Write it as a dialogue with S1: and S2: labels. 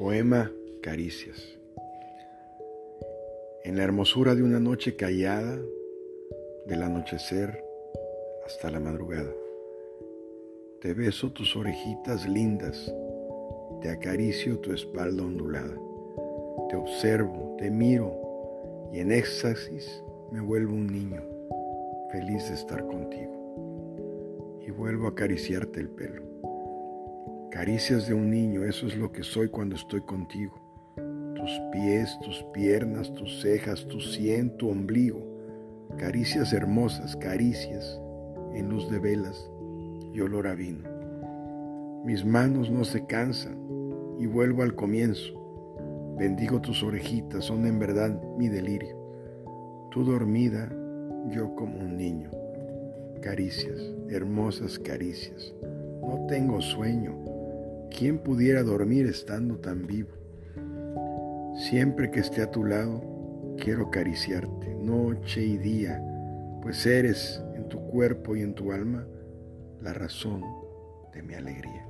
S1: Poema Caricias. En la hermosura de una noche callada, del anochecer hasta la madrugada, te beso tus orejitas lindas, te acaricio tu espalda ondulada, te observo, te miro y en éxtasis me vuelvo un niño, feliz de estar contigo. Y vuelvo a acariciarte el pelo. Caricias de un niño, eso es lo que soy cuando estoy contigo. Tus pies, tus piernas, tus cejas, tu sien, tu ombligo. Caricias hermosas, caricias en luz de velas y olor a vino. Mis manos no se cansan y vuelvo al comienzo. Bendigo tus orejitas, son en verdad mi delirio. Tú dormida, yo como un niño. Caricias, hermosas caricias. No tengo sueño ¿Quién pudiera dormir estando tan vivo? Siempre que esté a tu lado, quiero acariciarte, noche y día, pues eres en tu cuerpo y en tu alma la razón de mi alegría.